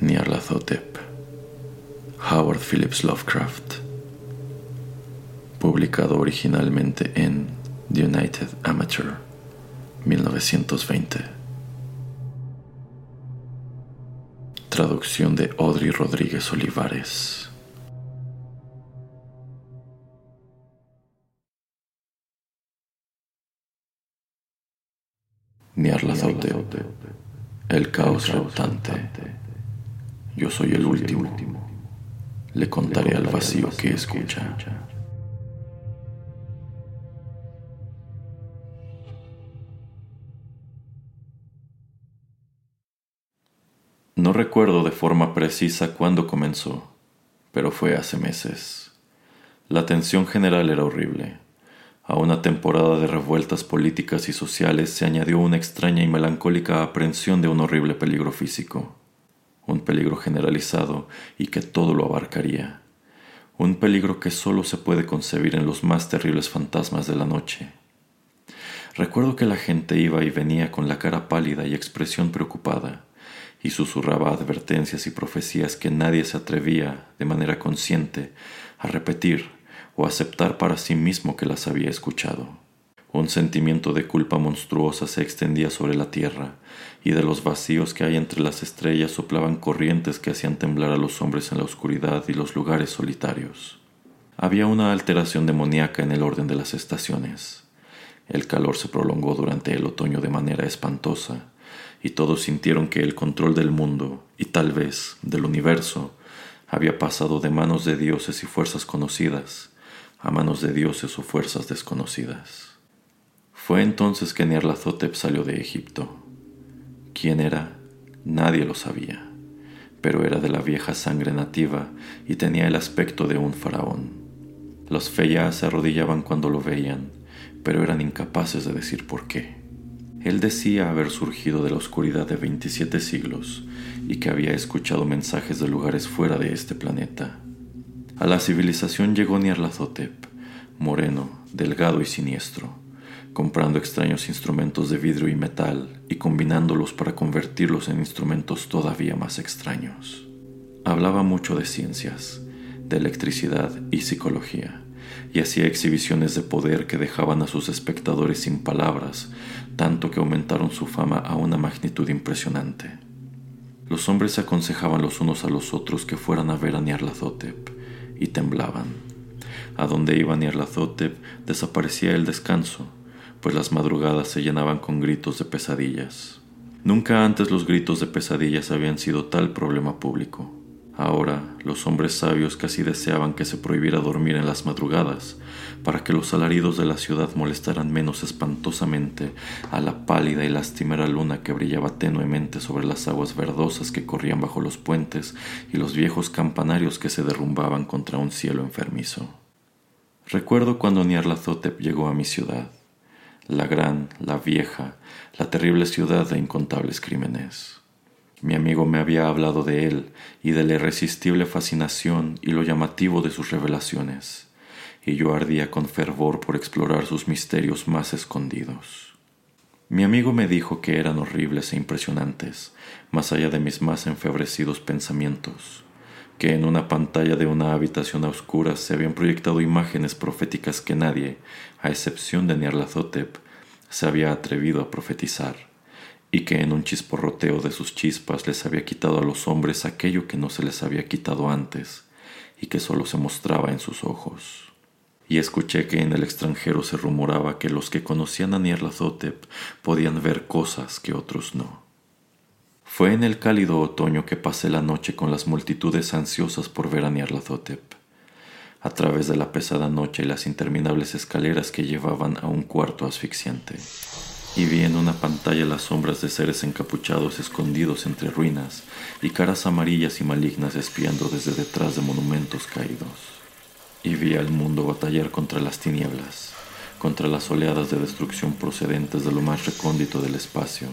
Nyarlathotep, Howard Phillips Lovecraft, publicado originalmente en The United Amateur, 1920. Traducción de Audrey Rodríguez Olivares. Nyarlathotep, el caos reptante. Yo soy el último. Le contaré al vacío que escucha. No recuerdo de forma precisa cuándo comenzó, pero fue hace meses. La tensión general era horrible. A una temporada de revueltas políticas y sociales se añadió una extraña y melancólica aprensión de un horrible peligro físico, un peligro generalizado y que todo lo abarcaría, un peligro que solo se puede concebir en los más terribles fantasmas de la noche. Recuerdo que la gente iba y venía con la cara pálida y expresión preocupada, y susurraba advertencias y profecías que nadie se atrevía, de manera consciente, a repetir o aceptar para sí mismo que las había escuchado. Un sentimiento de culpa monstruosa se extendía sobre la tierra, y de los vacíos que hay entre las estrellas soplaban corrientes que hacían temblar a los hombres en la oscuridad y los lugares solitarios. Había una alteración demoníaca en el orden de las estaciones. El calor se prolongó durante el otoño de manera espantosa, y todos sintieron que el control del mundo, y tal vez del universo, había pasado de manos de dioses y fuerzas conocidas a manos de dioses o fuerzas desconocidas. Fue entonces que Nyarlathotep salió de Egipto. ¿Quién era? Nadie lo sabía, pero era de la vieja sangre nativa y tenía el aspecto de un faraón. Los feyas se arrodillaban cuando lo veían, pero eran incapaces de decir por qué. Él decía haber surgido de la oscuridad de 27 siglos y que había escuchado mensajes de lugares fuera de este planeta. A la civilización llegó Nyarlathotep, moreno, delgado y siniestro, comprando extraños instrumentos de vidrio y metal y combinándolos para convertirlos en instrumentos todavía más extraños. Hablaba mucho de ciencias, de electricidad y psicología y hacía exhibiciones de poder que dejaban a sus espectadores sin palabras, tanto que aumentaron su fama a una magnitud impresionante. Los hombres se aconsejaban los unos a los otros que fueran a ver a Nyarlathotep, y temblaban. A donde iba Nyarlathotep desaparecía el descanso, pues las madrugadas se llenaban con gritos de pesadillas. Nunca antes los gritos de pesadillas habían sido tal problema público. Ahora los hombres sabios casi deseaban que se prohibiera dormir en las madrugadas, para que los alaridos de la ciudad molestaran menos espantosamente a la pálida y lastimera luna que brillaba tenuemente sobre las aguas verdosas que corrían bajo los puentes y los viejos campanarios que se derrumbaban contra un cielo enfermizo. Recuerdo cuando Nyarlathotep llegó a mi ciudad, la gran, la vieja, la terrible ciudad de incontables crímenes. Mi amigo me había hablado de él y de la irresistible fascinación y lo llamativo de sus revelaciones, y yo ardía con fervor por explorar sus misterios más escondidos. Mi amigo me dijo que eran horribles e impresionantes, más allá de mis más enfebrecidos pensamientos, que en una pantalla de una habitación a oscuras se habían proyectado imágenes proféticas que nadie, a excepción de Nyarlathotep, se había atrevido a profetizar y que en un chisporroteo de sus chispas les había quitado a los hombres aquello que no se les había quitado antes y que solo se mostraba en sus ojos. Y escuché que en el extranjero se rumoraba que los que conocían a Nyarlathotep podían ver cosas que otros no. Fue en el cálido otoño que pasé la noche con las multitudes ansiosas por ver a Nyarlathotep. A través de la pesada noche y las interminables escaleras que llevaban a un cuarto asfixiante. Y vi en una pantalla las sombras de seres encapuchados escondidos entre ruinas y caras amarillas y malignas espiando desde detrás de monumentos caídos. Y vi al mundo batallar contra las tinieblas, contra las oleadas de destrucción procedentes de lo más recóndito del espacio,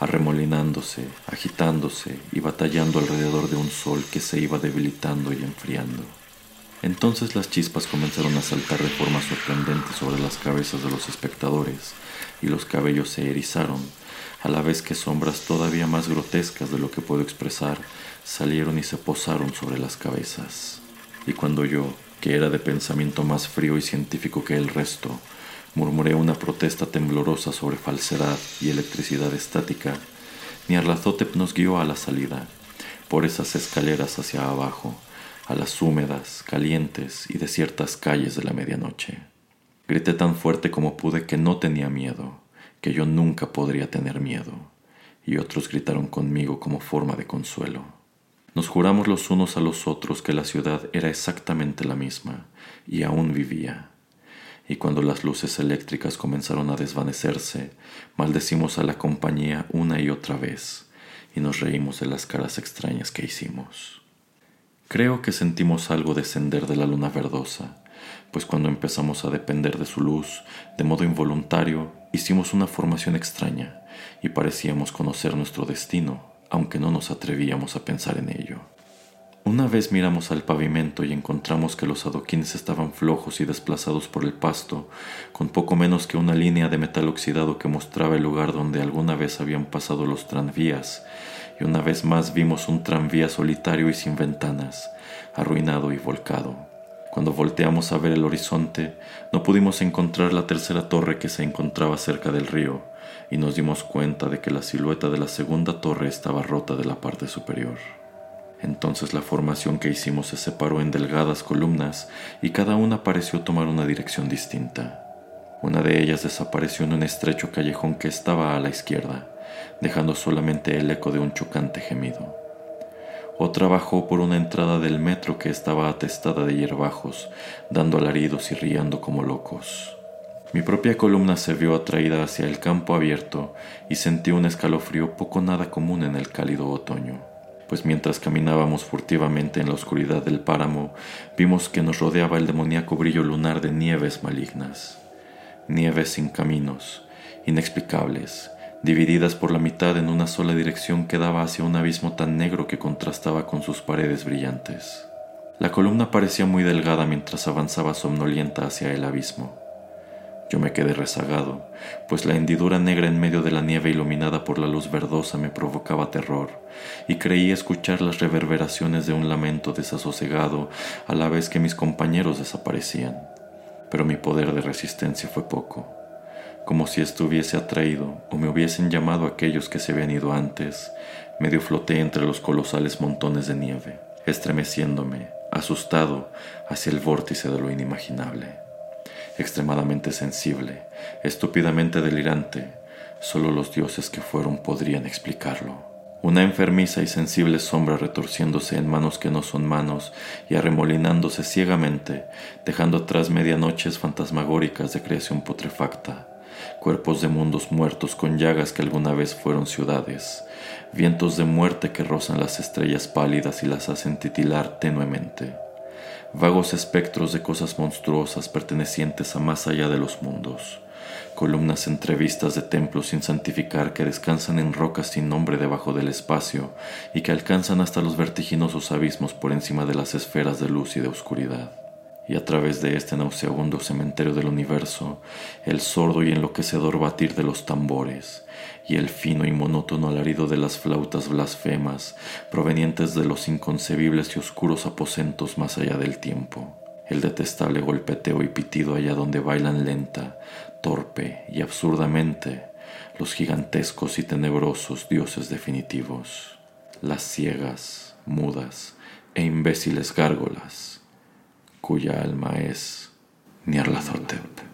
arremolinándose, agitándose y batallando alrededor de un sol que se iba debilitando y enfriando. Entonces las chispas comenzaron a saltar de forma sorprendente sobre las cabezas de los espectadores y los cabellos se erizaron, a la vez que sombras todavía más grotescas de lo que puedo expresar salieron y se posaron sobre las cabezas. Y cuando yo, que era de pensamiento más frío y científico que el resto, murmuré una protesta temblorosa sobre falsedad y electricidad estática, Nyarlathotep nos guió a la salida, por esas escaleras hacia abajo, a las húmedas, calientes y desiertas calles de la medianoche. Grité tan fuerte como pude que no tenía miedo, que yo nunca podría tener miedo, y otros gritaron conmigo como forma de consuelo. Nos juramos los unos a los otros que la ciudad era exactamente la misma, y aún vivía. Y cuando las luces eléctricas comenzaron a desvanecerse, maldecimos a la compañía una y otra vez, y nos reímos de las caras extrañas que hicimos. Creo que sentimos algo descender de la luna verdosa, pues cuando empezamos a depender de su luz, de modo involuntario, hicimos una formación extraña y parecíamos conocer nuestro destino, aunque no nos atrevíamos a pensar en ello. Una vez miramos al pavimento y encontramos que los adoquines estaban flojos y desplazados por el pasto, con poco menos que una línea de metal oxidado que mostraba el lugar donde alguna vez habían pasado los tranvías, y una vez más vimos un tranvía solitario y sin ventanas, arruinado y volcado. Cuando volteamos a ver el horizonte, no pudimos encontrar la tercera torre que se encontraba cerca del río, y nos dimos cuenta de que la silueta de la segunda torre estaba rota de la parte superior. Entonces la formación que hicimos se separó en delgadas columnas y cada una pareció tomar una dirección distinta. Una de ellas desapareció en un estrecho callejón que estaba a la izquierda, dejando solamente el eco de un chocante gemido. Otra bajó por una entrada del metro que estaba atestada de hierbajos, dando alaridos y riendo como locos. Mi propia columna se vio atraída hacia el campo abierto y sentí un escalofrío poco nada común en el cálido otoño, pues mientras caminábamos furtivamente en la oscuridad del páramo, vimos que nos rodeaba el demoníaco brillo lunar de nieves malignas, nieves sin caminos, inexplicables, divididas por la mitad en una sola dirección que daba hacia un abismo tan negro que contrastaba con sus paredes brillantes. La columna parecía muy delgada mientras avanzaba somnolienta hacia el abismo. Yo me quedé rezagado, pues la hendidura negra en medio de la nieve iluminada por la luz verdosa me provocaba terror, y creí escuchar las reverberaciones de un lamento desasosegado a la vez que mis compañeros desaparecían. Pero mi poder de resistencia fue poco como si estuviese atraído o me hubiesen llamado aquellos que se habían ido antes, medio floté entre los colosales montones de nieve, estremeciéndome, asustado, hacia el vórtice de lo inimaginable. Extremadamente sensible, estúpidamente delirante, solo los dioses que fueron podrían explicarlo. Una enfermiza y sensible sombra retorciéndose en manos que no son manos y arremolinándose ciegamente, dejando atrás medianoches fantasmagóricas de creación putrefacta, cuerpos de mundos muertos con llagas que alguna vez fueron ciudades, vientos de muerte que rozan las estrellas pálidas y las hacen titilar tenuemente, vagos espectros de cosas monstruosas pertenecientes a más allá de los mundos, columnas entrevistas de templos sin santificar que descansan en rocas sin nombre debajo del espacio y que alcanzan hasta los vertiginosos abismos por encima de las esferas de luz y de oscuridad y a través de este nauseabundo cementerio del universo, el sordo y enloquecedor batir de los tambores, y el fino y monótono alarido de las flautas blasfemas provenientes de los inconcebibles y oscuros aposentos más allá del tiempo, el detestable golpeteo y pitido allá donde bailan lenta, torpe y absurdamente los gigantescos y tenebrosos dioses definitivos, las ciegas, mudas e imbéciles gárgolas cuya alma es Nyarlathotep.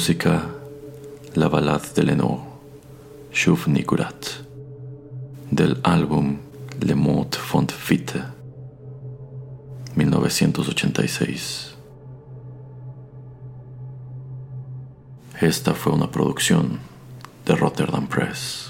Música La Ballade de Lenore, Shuv Nigurat, del álbum Le Mot Font Fitte, 1986. Esta fue una producción de Rotterdam Press.